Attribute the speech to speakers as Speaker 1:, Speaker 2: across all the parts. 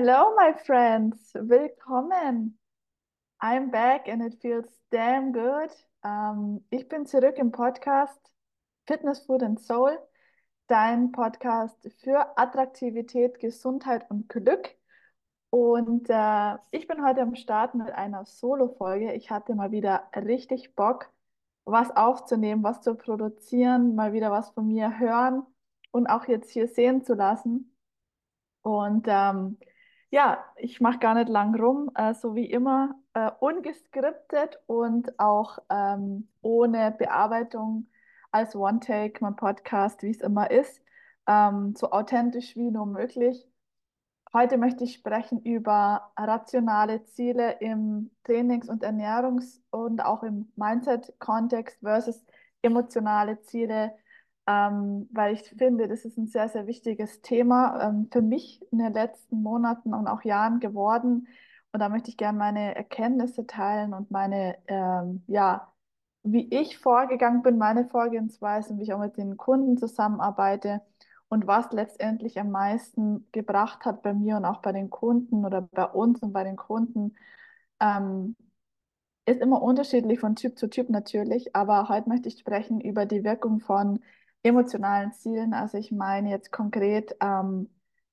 Speaker 1: Hello, my friends. Willkommen. I'm back and it feels damn good. Ähm, ich bin zurück im Podcast Fitness, Food and Soul, dein Podcast für Attraktivität, Gesundheit und Glück. Und äh, ich bin heute am Start mit einer Solo-Folge. Ich hatte mal wieder richtig Bock, was aufzunehmen, was zu produzieren, mal wieder was von mir hören und auch jetzt hier sehen zu lassen. Und ähm, ja, ich mache gar nicht lang rum, äh, so wie immer, äh, ungeskriptet und auch ähm, ohne Bearbeitung als One-Take, mein Podcast, wie es immer ist, ähm, so authentisch wie nur möglich. Heute möchte ich sprechen über rationale Ziele im Trainings- und Ernährungs- und auch im Mindset-Kontext versus emotionale Ziele ähm, weil ich finde, das ist ein sehr, sehr wichtiges Thema ähm, für mich in den letzten Monaten und auch Jahren geworden. Und da möchte ich gerne meine Erkenntnisse teilen und meine, ähm, ja, wie ich vorgegangen bin, meine Vorgehensweise wie ich auch mit den Kunden zusammenarbeite und was letztendlich am meisten gebracht hat bei mir und auch bei den Kunden oder bei uns und bei den Kunden. Ähm, ist immer unterschiedlich von Typ zu Typ natürlich, aber heute möchte ich sprechen über die Wirkung von emotionalen Zielen. Also ich meine jetzt konkret, ähm,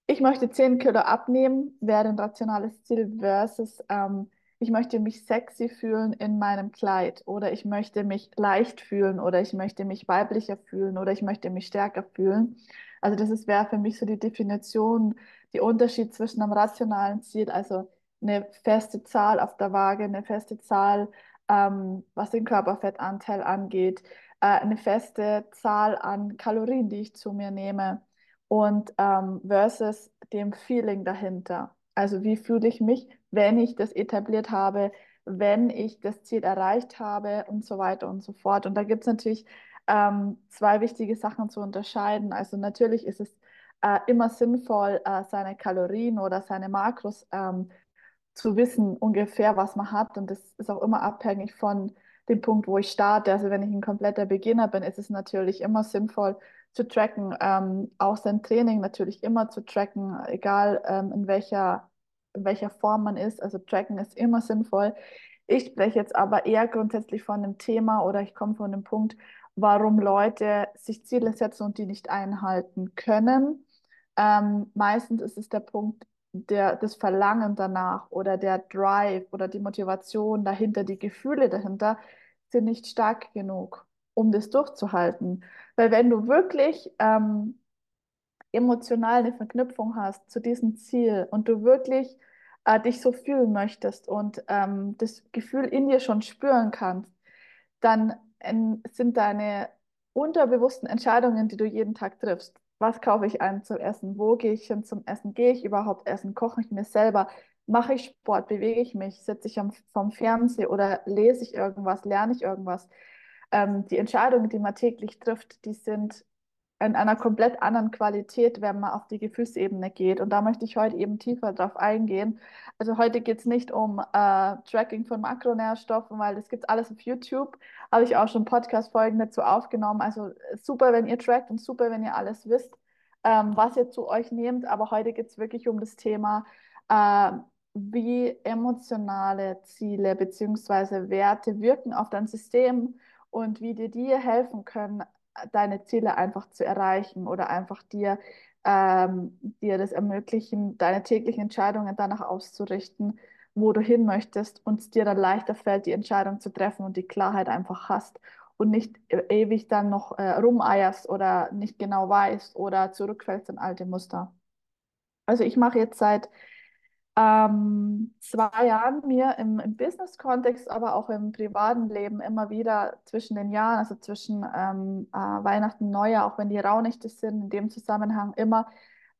Speaker 1: ich möchte 10 Kilo abnehmen, wäre ein rationales Ziel versus ähm, ich möchte mich sexy fühlen in meinem Kleid oder ich möchte mich leicht fühlen oder ich möchte mich weiblicher fühlen oder ich möchte mich stärker fühlen. Also das wäre für mich so die Definition, die Unterschied zwischen einem rationalen Ziel, also eine feste Zahl auf der Waage, eine feste Zahl, ähm, was den Körperfettanteil angeht, äh, eine feste Zahl an Kalorien, die ich zu mir nehme und ähm, versus dem Feeling dahinter. Also wie fühle ich mich, wenn ich das etabliert habe, wenn ich das Ziel erreicht habe und so weiter und so fort. Und da gibt es natürlich ähm, zwei wichtige Sachen zu unterscheiden. Also natürlich ist es äh, immer sinnvoll, äh, seine Kalorien oder seine Makros ähm, zu wissen, ungefähr, was man hat. Und das ist auch immer abhängig von dem Punkt, wo ich starte. Also wenn ich ein kompletter Beginner bin, ist es natürlich immer sinnvoll zu tracken, ähm, auch sein Training natürlich immer zu tracken, egal ähm, in welcher, in welcher Form man ist. Also tracken ist immer sinnvoll. Ich spreche jetzt aber eher grundsätzlich von dem Thema oder ich komme von dem Punkt, warum Leute sich Ziele setzen und die nicht einhalten können. Ähm, meistens ist es der Punkt, der, das Verlangen danach oder der Drive oder die Motivation dahinter, die Gefühle dahinter sind nicht stark genug, um das durchzuhalten. Weil wenn du wirklich ähm, emotional eine Verknüpfung hast zu diesem Ziel und du wirklich äh, dich so fühlen möchtest und ähm, das Gefühl in dir schon spüren kannst, dann ähm, sind deine unterbewussten Entscheidungen, die du jeden Tag triffst, was kaufe ich ein zum Essen, wo gehe ich hin zum Essen, gehe ich überhaupt essen, koche ich mir selber, mache ich Sport, bewege ich mich, sitze ich am, vom Fernseher oder lese ich irgendwas, lerne ich irgendwas. Ähm, die Entscheidungen, die man täglich trifft, die sind in einer komplett anderen Qualität, wenn man auf die Gefühlsebene geht. Und da möchte ich heute eben tiefer drauf eingehen. Also heute geht es nicht um äh, Tracking von Makronährstoffen, weil das gibt es alles auf YouTube. Habe ich auch schon Podcast-Folgen dazu aufgenommen. Also super, wenn ihr trackt und super, wenn ihr alles wisst, ähm, was ihr zu euch nehmt. Aber heute geht es wirklich um das Thema, äh, wie emotionale Ziele bzw. Werte wirken auf dein System und wie dir die helfen können, deine Ziele einfach zu erreichen oder einfach dir, ähm, dir das ermöglichen, deine täglichen Entscheidungen danach auszurichten, wo du hin möchtest und es dir dann leichter fällt, die Entscheidung zu treffen und die Klarheit einfach hast und nicht e-, ewig dann noch äh, rumeierst oder nicht genau weißt oder zurückfällst in alte Muster. Also ich mache jetzt seit ähm, zwei Jahren mir im, im Business-Kontext, aber auch im privaten Leben immer wieder zwischen den Jahren, also zwischen ähm, äh, Weihnachten Neujahr, auch wenn die Rauhnächte sind, in dem Zusammenhang immer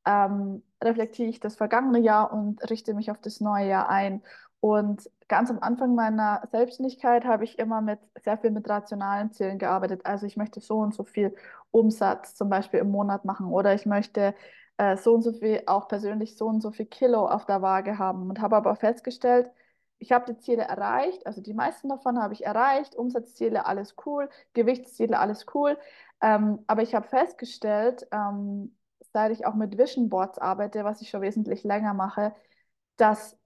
Speaker 1: ähm, reflektiere ich das vergangene Jahr und richte mich auf das neue Jahr ein. Und ganz am Anfang meiner Selbstständigkeit habe ich immer mit sehr viel mit rationalen Zielen gearbeitet. Also ich möchte so und so viel Umsatz zum Beispiel im Monat machen oder ich möchte äh, so und so viel, auch persönlich so und so viel Kilo auf der Waage haben und habe aber festgestellt, ich habe die Ziele erreicht, also die meisten davon habe ich erreicht, Umsatzziele, alles cool, Gewichtsziele, alles cool. Ähm, aber ich habe festgestellt, ähm, seit ich auch mit Vision Boards arbeite, was ich schon wesentlich länger mache, dass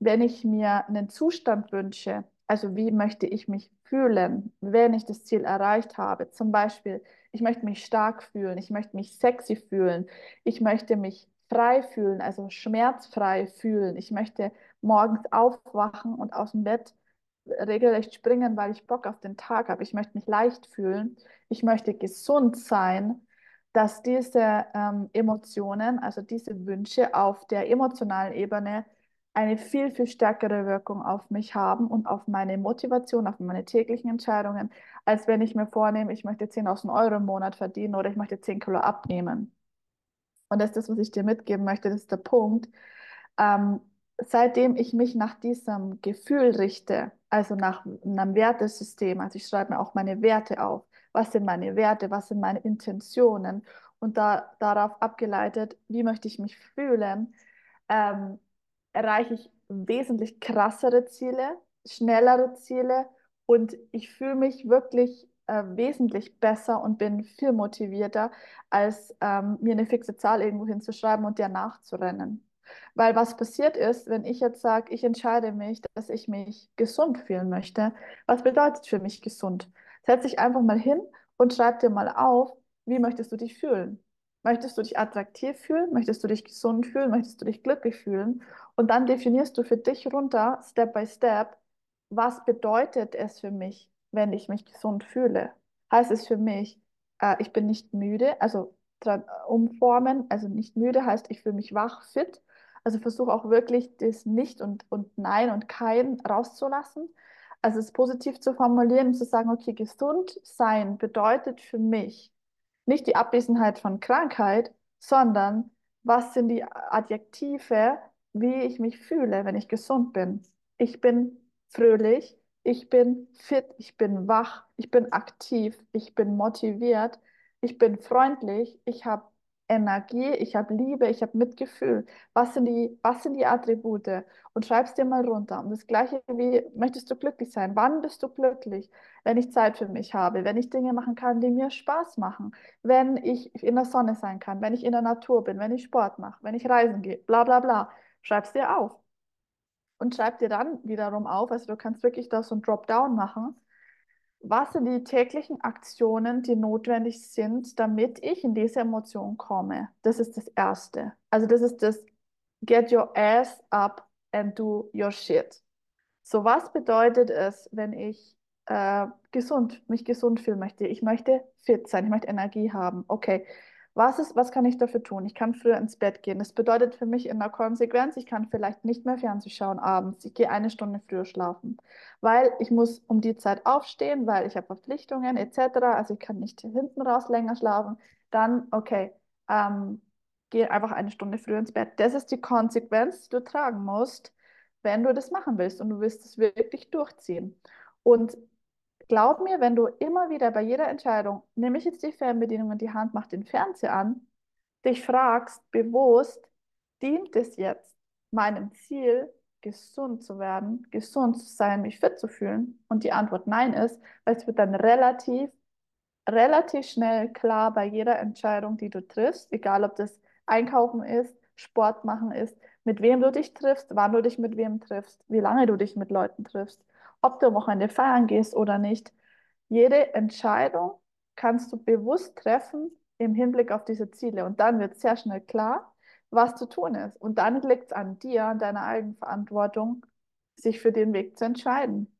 Speaker 1: wenn ich mir einen Zustand wünsche, also wie möchte ich mich fühlen, wenn ich das Ziel erreicht habe, zum Beispiel, ich möchte mich stark fühlen, ich möchte mich sexy fühlen, ich möchte mich frei fühlen, also schmerzfrei fühlen, ich möchte morgens aufwachen und aus dem Bett regelrecht springen, weil ich Bock auf den Tag habe, ich möchte mich leicht fühlen, ich möchte gesund sein, dass diese ähm, Emotionen, also diese Wünsche auf der emotionalen Ebene eine viel, viel stärkere Wirkung auf mich haben und auf meine Motivation, auf meine täglichen Entscheidungen, als wenn ich mir vornehme, ich möchte 10.000 Euro im Monat verdienen oder ich möchte 10 Kilo abnehmen. Und das ist das, was ich dir mitgeben möchte, das ist der Punkt. Ähm, seitdem ich mich nach diesem Gefühl richte, also nach einem Wertesystem, also ich schreibe mir auch meine Werte auf, was sind meine Werte, was sind meine Intentionen und da, darauf abgeleitet, wie möchte ich mich fühlen, ähm, erreiche ich wesentlich krassere Ziele, schnellere Ziele und ich fühle mich wirklich äh, wesentlich besser und bin viel motivierter, als ähm, mir eine fixe Zahl irgendwo hinzuschreiben und der nachzurennen. Weil was passiert ist, wenn ich jetzt sage, ich entscheide mich, dass ich mich gesund fühlen möchte, was bedeutet für mich gesund? Setz dich einfach mal hin und schreib dir mal auf, wie möchtest du dich fühlen? Möchtest du dich attraktiv fühlen? Möchtest du dich gesund fühlen? Möchtest du dich glücklich fühlen? Und dann definierst du für dich runter, Step by Step, was bedeutet es für mich, wenn ich mich gesund fühle? Heißt es für mich, äh, ich bin nicht müde, also umformen, also nicht müde heißt, ich fühle mich wach, fit. Also versuche auch wirklich das Nicht und, und Nein und Kein rauszulassen. Also es positiv zu formulieren und zu sagen, okay, gesund sein bedeutet für mich nicht die Abwesenheit von Krankheit, sondern was sind die Adjektive, wie ich mich fühle, wenn ich gesund bin. Ich bin fröhlich, ich bin fit, ich bin wach, ich bin aktiv, ich bin motiviert, ich bin freundlich, ich habe Energie, ich habe Liebe, ich habe Mitgefühl. Was sind die, was sind die Attribute? Und schreib es dir mal runter. Und das Gleiche wie, möchtest du glücklich sein? Wann bist du glücklich? Wenn ich Zeit für mich habe, wenn ich Dinge machen kann, die mir Spaß machen, wenn ich in der Sonne sein kann, wenn ich in der Natur bin, wenn ich Sport mache, wenn ich reisen gehe, bla bla bla. Schreib es dir auf. Und schreib dir dann wiederum auf, also du kannst wirklich da so ein Dropdown machen was sind die täglichen Aktionen, die notwendig sind, damit ich in diese Emotion komme? Das ist das Erste. Also das ist das Get your ass up and do your shit. So, was bedeutet es, wenn ich äh, gesund, mich gesund fühlen möchte? Ich möchte fit sein, ich möchte Energie haben. Okay, was ist, was kann ich dafür tun? Ich kann früher ins Bett gehen. Das bedeutet für mich in der Konsequenz, ich kann vielleicht nicht mehr Fernsehen schauen abends. Ich gehe eine Stunde früher schlafen, weil ich muss um die Zeit aufstehen, weil ich habe Verpflichtungen etc. Also ich kann nicht hinten raus länger schlafen. Dann, okay, ähm, gehe einfach eine Stunde früher ins Bett. Das ist die Konsequenz, die du tragen musst, wenn du das machen willst und du willst es wirklich durchziehen. Und glaub mir, wenn du immer wieder bei jeder Entscheidung, nehme ich jetzt die Fernbedienung in die Hand, mach den Fernseher an, dich fragst bewusst, dient es jetzt meinem Ziel, gesund zu werden, gesund zu sein, mich fit zu fühlen? Und die Antwort nein ist, weil es wird dann relativ, relativ schnell klar bei jeder Entscheidung, die du triffst, egal ob das Einkaufen ist, Sport machen ist, mit wem du dich triffst, wann du dich mit wem triffst, wie lange du dich mit Leuten triffst ob du am Wochenende feiern gehst oder nicht. Jede Entscheidung kannst du bewusst treffen im Hinblick auf diese Ziele. Und dann wird sehr schnell klar, was zu tun ist. Und dann liegt es an dir, an deiner Eigenverantwortung, sich für den Weg zu entscheiden.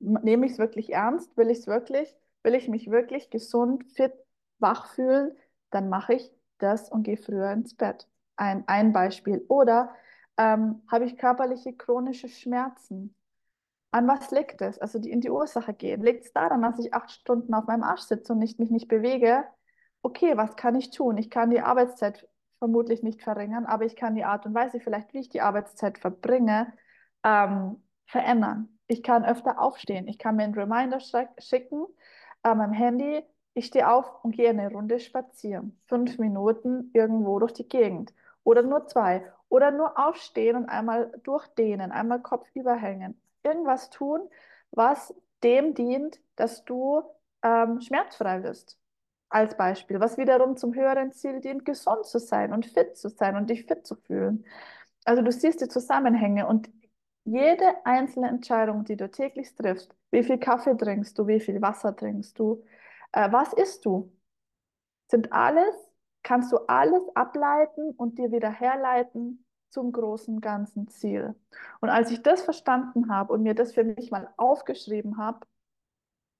Speaker 1: Nehme ich es wirklich ernst? Will ich es wirklich? Will ich mich wirklich gesund, fit, wach fühlen? Dann mache ich das und gehe früher ins Bett. Ein, ein Beispiel. Oder ähm, habe ich körperliche chronische Schmerzen? An was liegt es? Also die, in die Ursache gehen. Liegt es daran, dass ich acht Stunden auf meinem Arsch sitze und nicht, mich nicht bewege? Okay, was kann ich tun? Ich kann die Arbeitszeit vermutlich nicht verringern, aber ich kann die Art und Weise vielleicht, wie ich die Arbeitszeit verbringe, ähm, verändern. Ich kann öfter aufstehen. Ich kann mir einen Reminder schicken an meinem Handy. Ich stehe auf und gehe eine Runde spazieren. Fünf Minuten irgendwo durch die Gegend. Oder nur zwei. Oder nur aufstehen und einmal durchdehnen, einmal Kopf überhängen irgendwas tun, was dem dient, dass du ähm, schmerzfrei wirst. Als Beispiel, was wiederum zum höheren Ziel dient, gesund zu sein und fit zu sein und dich fit zu fühlen. Also du siehst die Zusammenhänge und jede einzelne Entscheidung, die du täglich triffst, wie viel Kaffee trinkst du, wie viel Wasser trinkst du, äh, was isst du, sind alles, kannst du alles ableiten und dir wieder herleiten zum großen ganzen Ziel. Und als ich das verstanden habe und mir das für mich mal aufgeschrieben habe,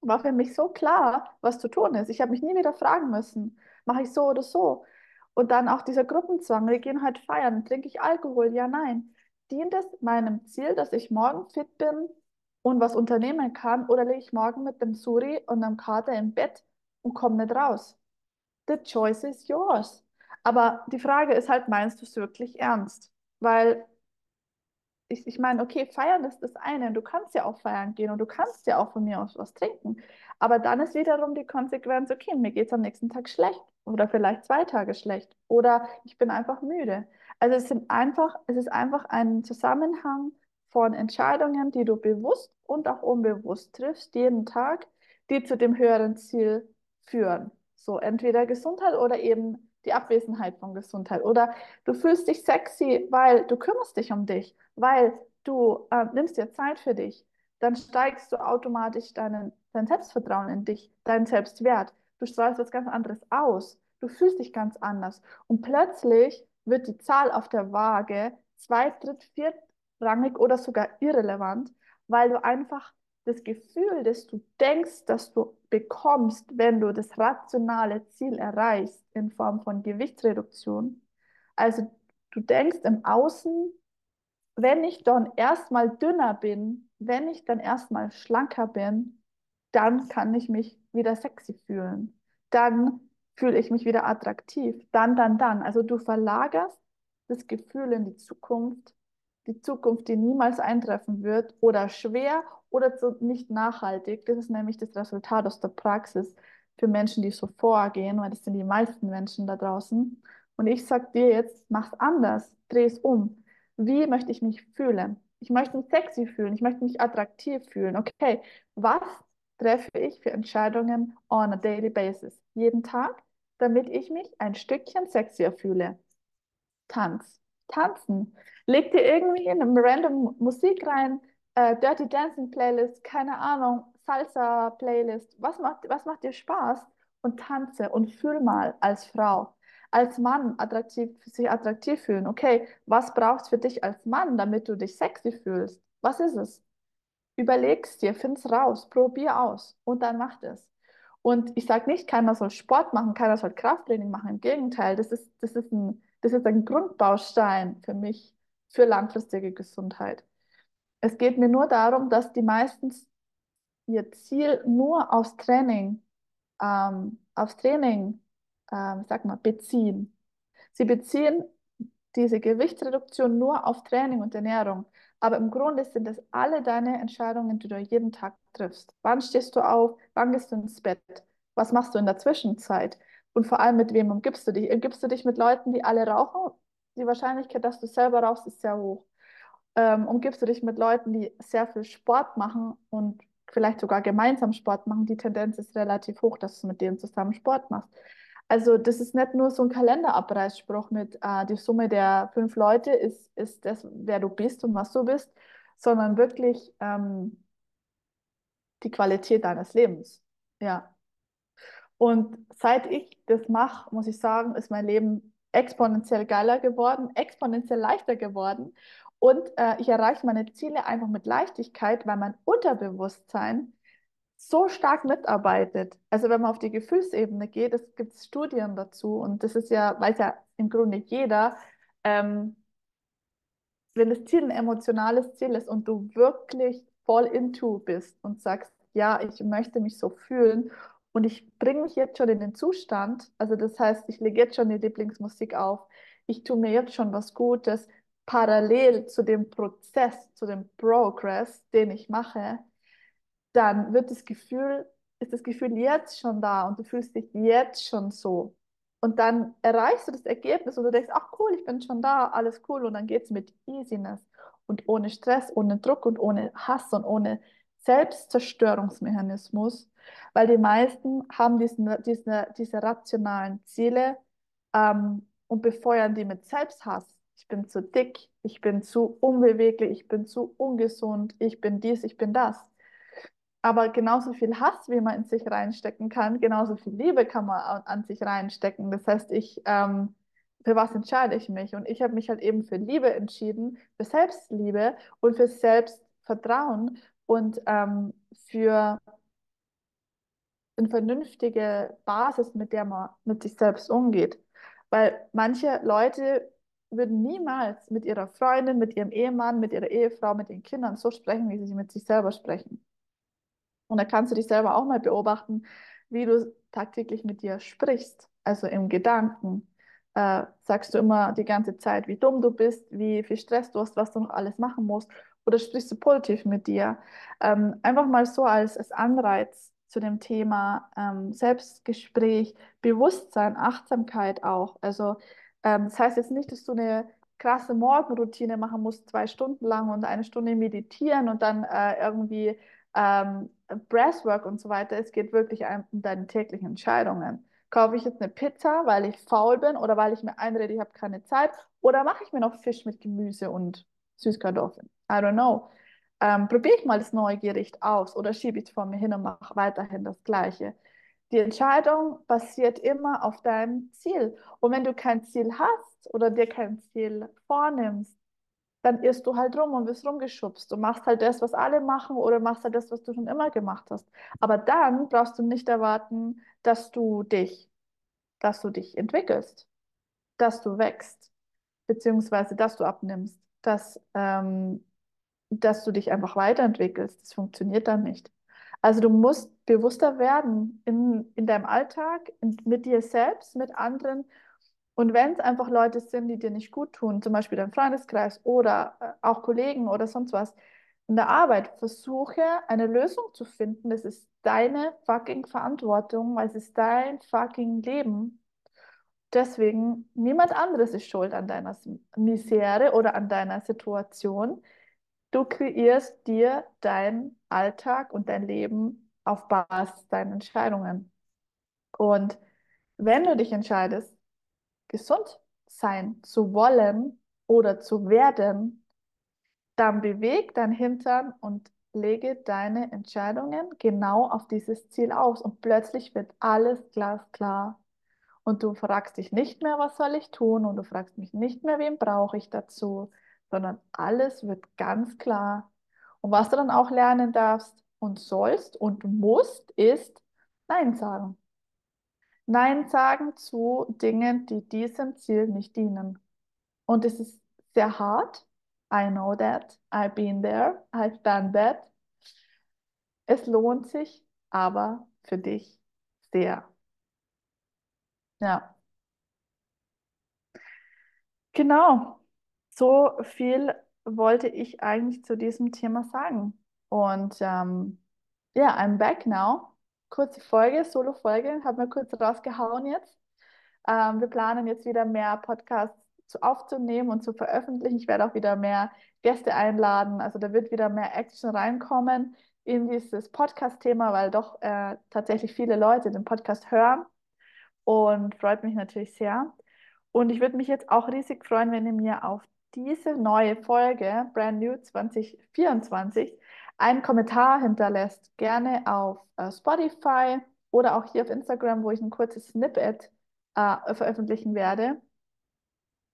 Speaker 1: war für mich so klar, was zu tun ist. Ich habe mich nie wieder fragen müssen, mache ich so oder so. Und dann auch dieser Gruppenzwang, wir gehen halt feiern, trinke ich Alkohol? Ja, nein. Dient es meinem Ziel, dass ich morgen fit bin und was unternehmen kann? Oder lege ich morgen mit dem Suri und einem Kater im Bett und komme nicht raus? The choice is yours. Aber die Frage ist halt, meinst du es wirklich ernst? Weil ich, ich meine, okay, feiern ist das eine. Du kannst ja auch feiern gehen und du kannst ja auch von mir aus was trinken. Aber dann ist wiederum die Konsequenz, okay, mir geht es am nächsten Tag schlecht oder vielleicht zwei Tage schlecht oder ich bin einfach müde. Also es sind einfach, es ist einfach ein Zusammenhang von Entscheidungen, die du bewusst und auch unbewusst triffst, jeden Tag, die zu dem höheren Ziel führen. So entweder Gesundheit oder eben die Abwesenheit von Gesundheit. Oder du fühlst dich sexy, weil du kümmerst dich um dich, weil du äh, nimmst dir Zeit für dich. Dann steigst du automatisch deinen, dein Selbstvertrauen in dich, deinen Selbstwert. Du strahlst was ganz anderes aus. Du fühlst dich ganz anders. Und plötzlich wird die Zahl auf der Waage zweit-, dritt-, viertrangig oder sogar irrelevant, weil du einfach das Gefühl, das du denkst, dass du bekommst, wenn du das rationale Ziel erreichst in Form von Gewichtsreduktion. Also du denkst im Außen, wenn ich dann erstmal dünner bin, wenn ich dann erstmal schlanker bin, dann kann ich mich wieder sexy fühlen. Dann fühle ich mich wieder attraktiv. Dann, dann, dann. Also du verlagerst das Gefühl in die Zukunft, die Zukunft, die niemals eintreffen wird oder schwer oder nicht nachhaltig. Das ist nämlich das Resultat aus der Praxis für Menschen, die so vorgehen, weil das sind die meisten Menschen da draußen. Und ich sage dir jetzt, mach's anders, dreh es um. Wie möchte ich mich fühlen? Ich möchte mich sexy fühlen, ich möchte mich attraktiv fühlen. Okay, was treffe ich für Entscheidungen on a daily basis? Jeden Tag, damit ich mich ein Stückchen sexier fühle. Tanz. Tanzen. Leg dir irgendwie in eine random Musik rein, äh, Dirty Dancing Playlist, keine Ahnung, Salsa Playlist. Was macht, was macht dir Spaß? Und tanze und fühl mal als Frau, als Mann attraktiv, sich attraktiv fühlen. Okay, was brauchst für dich als Mann, damit du dich sexy fühlst? Was ist es? Überleg's dir, find's raus, probier aus und dann mach es. Und ich sage nicht, keiner soll Sport machen, keiner soll Krafttraining machen. Im Gegenteil, das ist, das ist ein, das ist ein Grundbaustein für mich für langfristige Gesundheit. Es geht mir nur darum, dass die meistens ihr Ziel nur aufs Training, ähm, aufs Training, ähm, sag mal, beziehen. Sie beziehen diese Gewichtsreduktion nur auf Training und Ernährung. Aber im Grunde sind es alle deine Entscheidungen, die du jeden Tag triffst. Wann stehst du auf? Wann gehst du ins Bett? Was machst du in der Zwischenzeit? Und vor allem mit wem umgibst du dich? Umgibst du dich mit Leuten, die alle rauchen? Die Wahrscheinlichkeit, dass du selber rauchst, ist sehr hoch. Ähm, umgibst du dich mit Leuten, die sehr viel Sport machen und vielleicht sogar gemeinsam Sport machen? Die Tendenz ist relativ hoch, dass du mit denen zusammen Sport machst. Also das ist nicht nur so ein Kalenderabreißspruch mit äh, die Summe der fünf Leute ist, ist das, wer du bist und was du bist, sondern wirklich ähm, die Qualität deines Lebens. Ja. Und seit ich das mache, muss ich sagen, ist mein Leben exponentiell geiler geworden, exponentiell leichter geworden. Und äh, ich erreiche meine Ziele einfach mit Leichtigkeit, weil mein Unterbewusstsein so stark mitarbeitet. Also wenn man auf die Gefühlsebene geht, es gibt Studien dazu und das ist ja, weiß ja im Grunde jeder, ähm, wenn das Ziel ein emotionales Ziel ist und du wirklich voll into bist und sagst, ja, ich möchte mich so fühlen und ich bringe mich jetzt schon in den Zustand, also das heißt, ich lege jetzt schon die Lieblingsmusik auf, ich tue mir jetzt schon was Gutes, parallel zu dem Prozess, zu dem Progress, den ich mache, dann wird das Gefühl, ist das Gefühl jetzt schon da und du fühlst dich jetzt schon so. Und dann erreichst du das Ergebnis und du denkst, ach cool, ich bin schon da, alles cool. Und dann geht es mit Easiness und ohne Stress, ohne Druck und ohne Hass und ohne Selbstzerstörungsmechanismus, weil die meisten haben diesen, diese, diese rationalen Ziele ähm, und befeuern die mit Selbsthass. Ich bin zu dick, ich bin zu unbeweglich, ich bin zu ungesund, ich bin dies, ich bin das. Aber genauso viel Hass, wie man in sich reinstecken kann, genauso viel Liebe kann man an sich reinstecken. Das heißt, ich, ähm, für was entscheide ich mich? Und ich habe mich halt eben für Liebe entschieden, für Selbstliebe und für Selbstvertrauen und ähm, für eine vernünftige Basis, mit der man mit sich selbst umgeht. Weil manche Leute würden niemals mit ihrer Freundin, mit ihrem Ehemann, mit ihrer Ehefrau, mit den Kindern so sprechen, wie sie mit sich selber sprechen. Und da kannst du dich selber auch mal beobachten, wie du tagtäglich mit dir sprichst, also im Gedanken. Äh, sagst du immer die ganze Zeit, wie dumm du bist, wie viel Stress du hast, was du noch alles machen musst, oder sprichst du positiv mit dir? Ähm, einfach mal so als, als Anreiz zu dem Thema ähm, Selbstgespräch, Bewusstsein, Achtsamkeit auch. Also ähm, das heißt jetzt nicht, dass du eine krasse Morgenroutine machen musst, zwei Stunden lang und eine Stunde meditieren und dann äh, irgendwie ähm, Breathwork und so weiter. Es geht wirklich um deine täglichen Entscheidungen. Kaufe ich jetzt eine Pizza, weil ich faul bin oder weil ich mir einrede, ich habe keine Zeit? Oder mache ich mir noch Fisch mit Gemüse und Süßkartoffeln? I don't know. Ähm, probiere ich mal das neue Gericht aus oder schiebe ich es vor mir hin und mache weiterhin das Gleiche. Die Entscheidung basiert immer auf deinem Ziel. Und wenn du kein Ziel hast oder dir kein Ziel vornimmst, dann irrst du halt rum und wirst rumgeschubst. Du machst halt das, was alle machen oder machst halt das, was du schon immer gemacht hast. Aber dann brauchst du nicht erwarten, dass du dich, dass du dich entwickelst, dass du wächst, beziehungsweise dass du abnimmst, dass, ähm, dass du dich einfach weiterentwickelst. Das funktioniert dann nicht. Also du musst bewusster werden in, in deinem Alltag, in, mit dir selbst, mit anderen und wenn es einfach Leute sind, die dir nicht gut tun, zum Beispiel dein Freundeskreis oder äh, auch Kollegen oder sonst was, in der Arbeit, versuche eine Lösung zu finden. Das ist deine fucking Verantwortung, weil es ist dein fucking Leben. Deswegen, niemand anderes ist schuld an deiner Misere oder an deiner Situation. Du kreierst dir deinen Alltag und dein Leben auf Basis deiner Entscheidungen. Und wenn du dich entscheidest, gesund sein zu wollen oder zu werden, dann beweg dein Hintern und lege deine Entscheidungen genau auf dieses Ziel aus und plötzlich wird alles glasklar. Und du fragst dich nicht mehr, was soll ich tun? Und du fragst mich nicht mehr, wen brauche ich dazu, sondern alles wird ganz klar. Und was du dann auch lernen darfst und sollst und musst, ist Nein sagen. Nein sagen zu Dingen, die diesem Ziel nicht dienen. Und es ist sehr hart. I know that. I've been there. I've done that. Es lohnt sich aber für dich sehr. Ja. Genau. So viel wollte ich eigentlich zu diesem Thema sagen. Und ähm, ja, yeah, I'm back now kurze Folge, Solo-Folge, haben wir kurz rausgehauen jetzt. Ähm, wir planen jetzt wieder mehr Podcasts zu aufzunehmen und zu veröffentlichen. Ich werde auch wieder mehr Gäste einladen. Also da wird wieder mehr Action reinkommen in dieses Podcast-Thema, weil doch äh, tatsächlich viele Leute den Podcast hören und freut mich natürlich sehr. Und ich würde mich jetzt auch riesig freuen, wenn ihr mir auf diese neue Folge, Brand New 2024, einen Kommentar hinterlässt, gerne auf äh, Spotify oder auch hier auf Instagram, wo ich ein kurzes Snippet äh, veröffentlichen werde.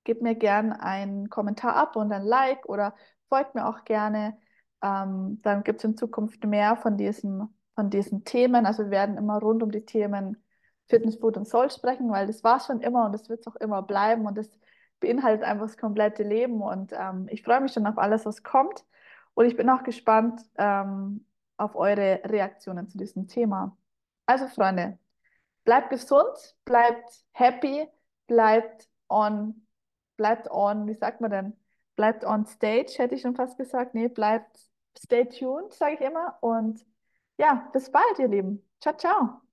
Speaker 1: Gebt mir gerne einen Kommentar ab und ein Like oder folgt mir auch gerne. Ähm, dann gibt es in Zukunft mehr von diesen, von diesen Themen. Also wir werden immer rund um die Themen Fitness, Food und Soul sprechen, weil das war es schon immer und das wird es auch immer bleiben und das beinhaltet einfach das komplette Leben und ähm, ich freue mich schon auf alles, was kommt. Und ich bin auch gespannt ähm, auf eure Reaktionen zu diesem Thema. Also Freunde, bleibt gesund, bleibt happy, bleibt on, bleibt on, wie sagt man denn? Bleibt on stage, hätte ich schon fast gesagt. Nee, bleibt stay tuned, sage ich immer. Und ja, bis bald, ihr Lieben. Ciao, ciao.